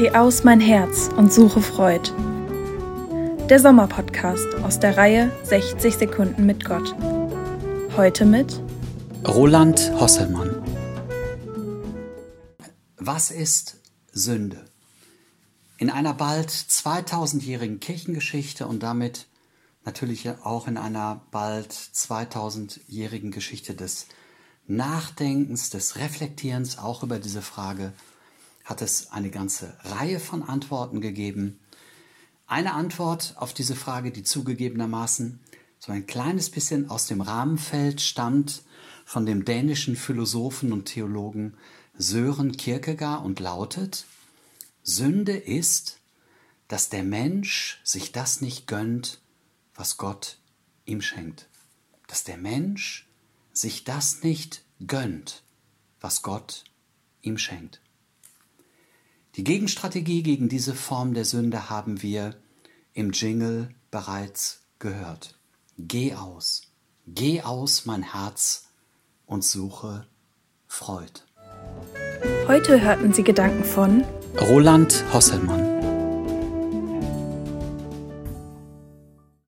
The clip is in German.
Geh aus mein Herz und suche Freud. Der Sommerpodcast aus der Reihe 60 Sekunden mit Gott. Heute mit Roland Hosselmann. Was ist Sünde? In einer bald 2000-jährigen Kirchengeschichte und damit natürlich auch in einer bald 2000-jährigen Geschichte des Nachdenkens, des Reflektierens auch über diese Frage, hat es eine ganze Reihe von Antworten gegeben. Eine Antwort auf diese Frage, die zugegebenermaßen so ein kleines bisschen aus dem Rahmenfeld stammt, von dem dänischen Philosophen und Theologen Sören Kierkegaard und lautet, Sünde ist, dass der Mensch sich das nicht gönnt, was Gott ihm schenkt. Dass der Mensch sich das nicht gönnt, was Gott ihm schenkt. Die Gegenstrategie gegen diese Form der Sünde haben wir im Jingle bereits gehört. Geh aus, geh aus mein Herz und suche Freud. Heute hörten Sie Gedanken von Roland Hosselmann.